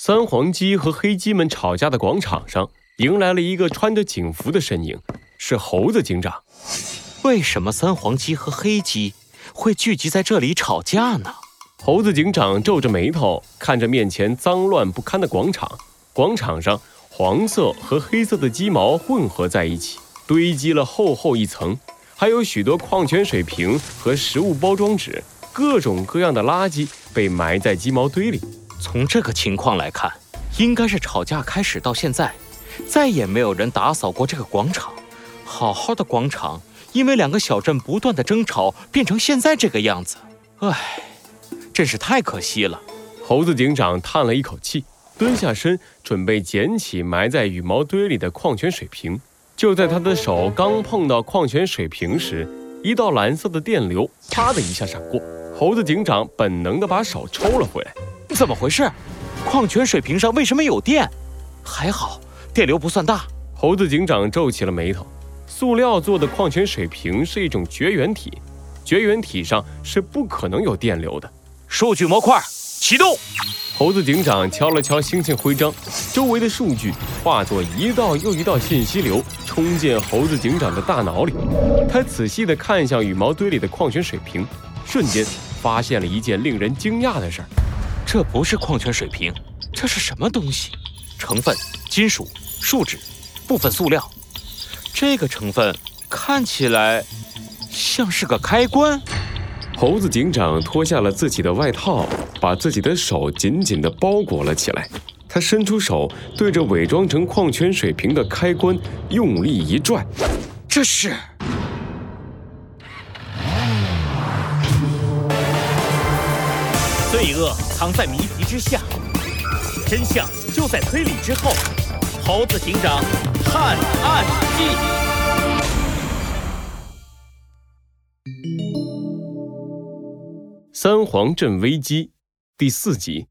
三黄鸡和黑鸡们吵架的广场上，迎来了一个穿着警服的身影，是猴子警长。为什么三黄鸡和黑鸡会聚集在这里吵架呢？猴子警长皱着眉头看着面前脏乱不堪的广场。广场上，黄色和黑色的鸡毛混合在一起，堆积了厚厚一层，还有许多矿泉水瓶和食物包装纸，各种各样的垃圾被埋在鸡毛堆里。从这个情况来看，应该是吵架开始到现在，再也没有人打扫过这个广场。好好的广场，因为两个小镇不断的争吵，变成现在这个样子。唉，真是太可惜了。猴子警长叹了一口气，蹲下身准备捡起埋在羽毛堆里的矿泉水瓶。就在他的手刚碰到矿泉水瓶时，一道蓝色的电流啪的一下闪过，猴子警长本能的把手抽了回来。怎么回事？矿泉水瓶上为什么有电？还好电流不算大。猴子警长皱起了眉头。塑料做的矿泉水瓶是一种绝缘体，绝缘体上是不可能有电流的。数据模块启动。猴子警长敲了敲星星徽章，周围的数据化作一道又一道信息流，冲进猴子警长的大脑里。他仔细地看向羽毛堆里的矿泉水瓶，瞬间发现了一件令人惊讶的事儿。这不是矿泉水瓶，这是什么东西？成分：金属、树脂、部分塑料。这个成分看起来像是个开关。猴子警长脱下了自己的外套，把自己的手紧紧地包裹了起来。他伸出手，对着伪装成矿泉水瓶的开关用力一拽。这是。罪恶藏在谜题之下，真相就在推理之后。猴子警长探案记：三皇镇危机第四集。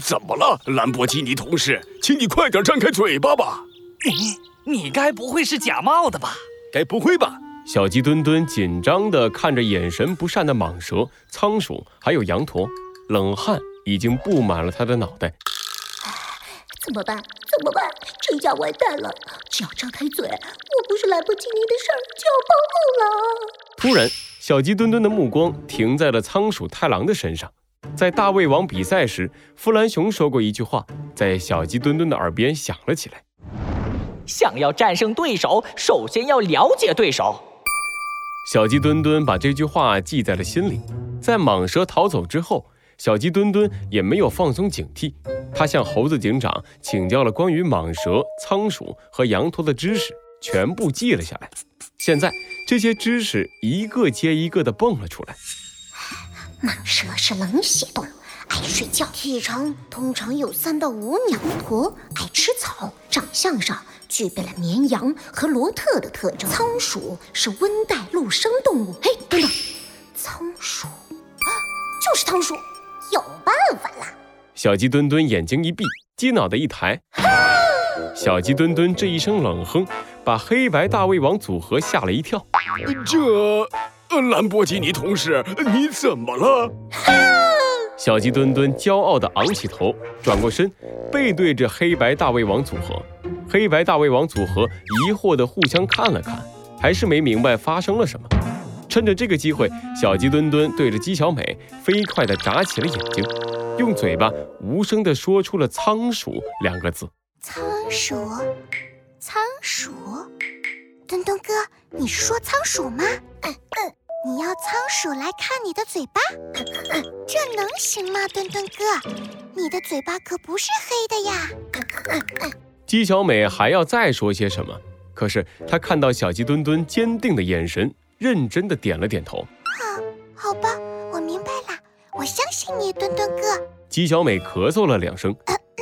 怎么了，兰博基尼同事？请你快点张开嘴巴吧！你你该不会是假冒的吧？该不会吧？小鸡墩墩紧张地看着眼神不善的蟒蛇、仓鼠，还有羊驼，冷汗已经布满了他的脑袋。怎么办？怎么办？这下完蛋了！只要张开嘴，我不是来不及你的事儿，就要暴露了。突然，小鸡墩墩的目光停在了仓鼠太郎的身上。在大胃王比赛时，弗兰熊说过一句话，在小鸡墩墩的耳边响了起来：想要战胜对手，首先要了解对手。小鸡墩墩把这句话记在了心里。在蟒蛇逃走之后，小鸡墩墩也没有放松警惕，他向猴子警长请教了关于蟒蛇、仓鼠和羊驼的知识，全部记了下来。现在这些知识一个接一个的蹦了出来。蟒蛇是冷血动物，爱睡觉，体长通常有三到五米。羊驼爱吃草，长相上。具备了绵羊和罗特的特征。仓鼠是温带陆生动物。嘿，等等，仓鼠啊，就是仓鼠，有办法了。小鸡墩墩眼睛一闭，鸡脑袋一抬。小鸡墩墩这一声冷哼，把黑白大胃王组合吓了一跳。这，兰博基尼同事，你怎么了？小鸡墩墩骄傲地昂起头，转过身，背对着黑白大胃王组合。黑白大胃王组合疑惑地互相看了看，还是没明白发生了什么。趁着这个机会，小鸡墩墩对着鸡小美飞快地眨起了眼睛，用嘴巴无声地说出了“仓鼠”两个字。仓鼠，仓鼠，墩墩哥，你是说仓鼠吗？嗯嗯。你要仓鼠来看你的嘴巴，这能行吗，墩墩哥？你的嘴巴可不是黑的呀。鸡小美还要再说些什么，可是她看到小鸡墩墩坚定的眼神，认真的点了点头。好，好吧，我明白了，我相信你，墩墩哥。鸡小美咳嗽了两声，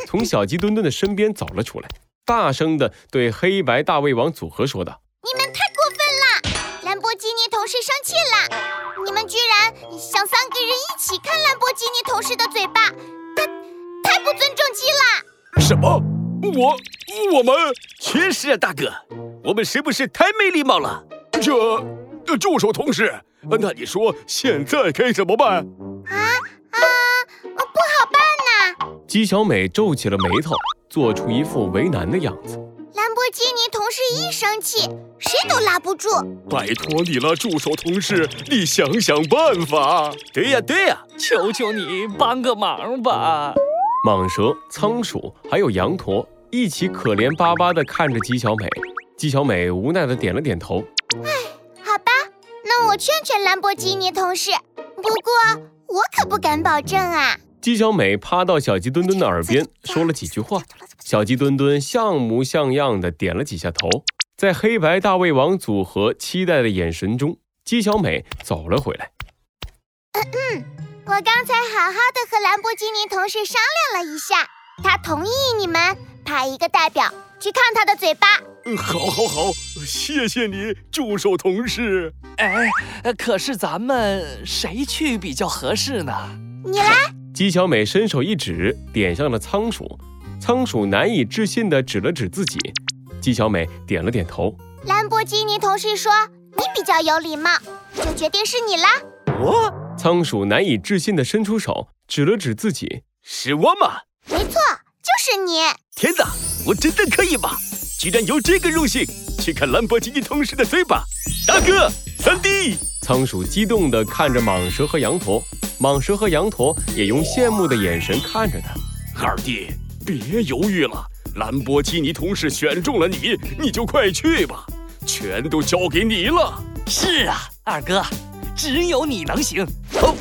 从小鸡墩墩的身边走了出来，大声的对黑白大胃王组合说道：“想三个人一起看兰博基尼同事的嘴巴，太太不尊重鸡了。”什么？我我们确实啊，大哥，我们是不是太没礼貌了？这，助手同事，那你说现在该怎么办？啊啊，不好办呐！姬小美皱起了眉头，做出一副为难的样子。兰博基尼同事一生气，谁都拉不住。拜托你了，助手同事，你想想办法。对呀对呀，求求你帮个忙吧。蟒蛇、仓鼠还有羊驼一起可怜巴巴地看着姬小美。姬小美无奈地点了点头。唉，好吧，那我劝劝兰博基尼同事。不过我可不敢保证啊。姬小美趴到小鸡墩墩的耳边 说了几句话，小鸡墩墩像模像样的点了几下头。在黑白大胃王组合期待的眼神中，姬小美走了回来。嗯，我刚才好好的和兰博基尼同事商量了一下，他同意你们派一个代表去看他的嘴巴。好，好，好，谢谢你，助手同事。哎，可是咱们谁去比较合适呢？你来。姬小美伸手一指，点向了仓鼠。仓鼠难以置信地指了指自己。姬小美点了点头。兰博基尼同事说你比较有礼貌，就决定是你啦。我？仓鼠难以置信地伸出手，指了指自己。是我吗？没错，就是你。天哪，我真的可以吗？居然有这个荣幸，去看兰博基尼同事的嘴巴。大哥，三弟。仓鼠激动地看着蟒蛇和羊驼。蟒蛇和羊驼也用羡慕的眼神看着他。二弟，别犹豫了，兰博基尼同事选中了你，你就快去吧，全都交给你了。是啊，二哥，只有你能行。哦，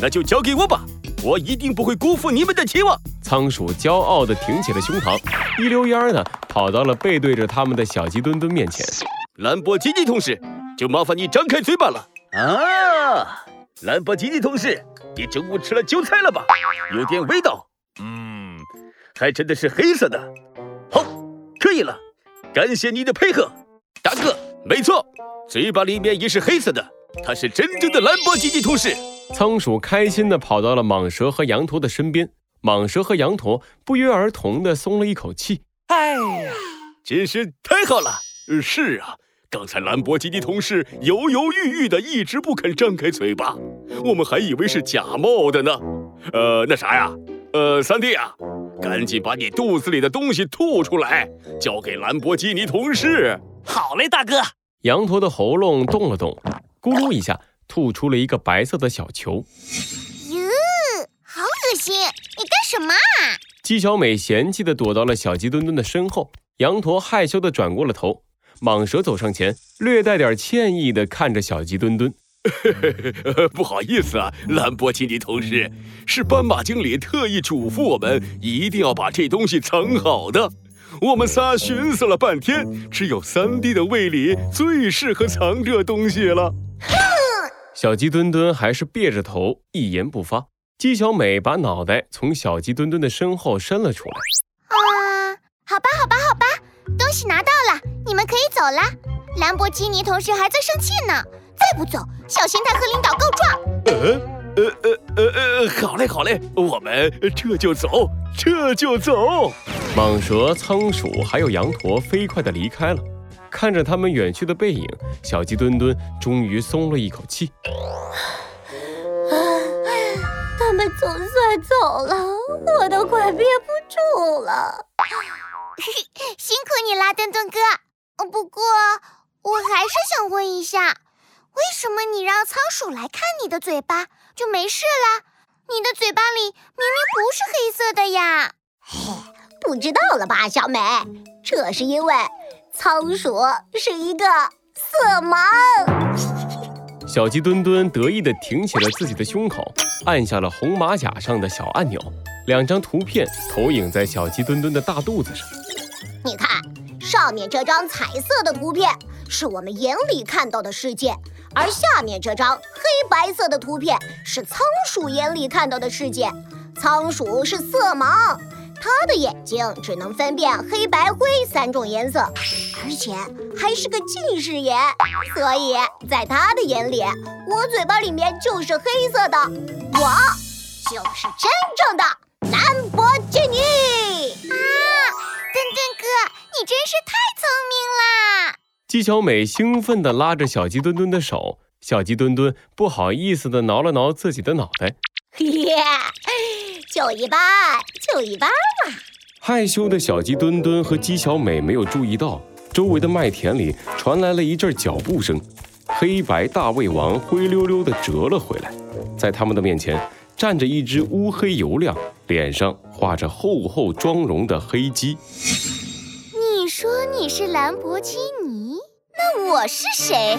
那就交给我吧，我一定不会辜负你们的期望。仓鼠骄傲地挺起了胸膛，一溜烟儿的跑到了背对着他们的小鸡墩墩面前。兰博基尼同事，就麻烦你张开嘴巴了。啊，兰博基尼同事。你中午吃了韭菜了吧？有点味道。嗯，还真的是黑色的。好，可以了。感谢你的配合，大哥。没错，嘴巴里面也是黑色的。它是真正的兰博基尼同事。仓鼠开心地跑到了蟒蛇和羊驼的身边。蟒蛇和羊驼不约而同地松了一口气。哎呀，真是太好了。是啊。刚才兰博基尼同事犹犹豫豫的，一直不肯张开嘴巴，我们还以为是假冒的呢。呃，那啥呀，呃，三弟啊，赶紧把你肚子里的东西吐出来，交给兰博基尼同事。好嘞，大哥。羊驼的喉咙动了动，咕噜一下吐出了一个白色的小球。哟，好恶心！你干什么啊？姬小美嫌弃的躲到了小鸡墩墩的身后，羊驼害羞的转过了头。蟒蛇走上前，略带点歉意地看着小鸡墩墩：“ 不好意思啊，兰博基尼同事，是斑马经理特意嘱咐我们一定要把这东西藏好的。我们仨寻思了半天，只有三弟的胃里最适合藏这东西了。”哼！小鸡墩墩还是别着头，一言不发。姬小美把脑袋从小鸡墩墩的身后伸了出来：“啊，好吧，好吧，好吧，东西拿到了。”你们可以走了，兰博基尼同事还在生气呢。再不走，小心他和领导告状。呃呃呃呃呃，好嘞好嘞，我们这就走，这就走。蟒蛇、仓鼠还有羊驼飞快地离开了。看着他们远去的背影，小鸡墩墩终于松了一口气。他们总算走了，我都快憋不住了。辛苦墩墩哥。不过，我还是想问一下，为什么你让仓鼠来看你的嘴巴就没事了？你的嘴巴里明明不是黑色的呀！嘿，不知道了吧，小美？这是因为仓鼠是一个色盲。小鸡墩墩得意地挺起了自己的胸口，按下了红马甲上的小按钮，两张图片投影在小鸡墩墩的大肚子上。上面这张彩色的图片是我们眼里看到的世界，而下面这张黑白色的图片是仓鼠眼里看到的世界。仓鼠是色盲，它的眼睛只能分辨黑白灰三种颜色，而且还是个近视眼，所以在它的眼里，我嘴巴里面就是黑色的，我就是真正的兰博基尼！真是太聪明啦！姬小美兴奋地拉着小鸡墩墩的手，小鸡墩墩不好意思地挠了挠自己的脑袋。嘿嘿就一般，就一般嘛。害羞的小鸡墩墩和鸡小美没有注意到，周围的麦田里传来了一阵脚步声。黑白大胃王灰溜溜地折了回来，在他们的面前站着一只乌黑油亮、脸上画着厚厚妆容的黑鸡。你是兰博基尼，那我是谁？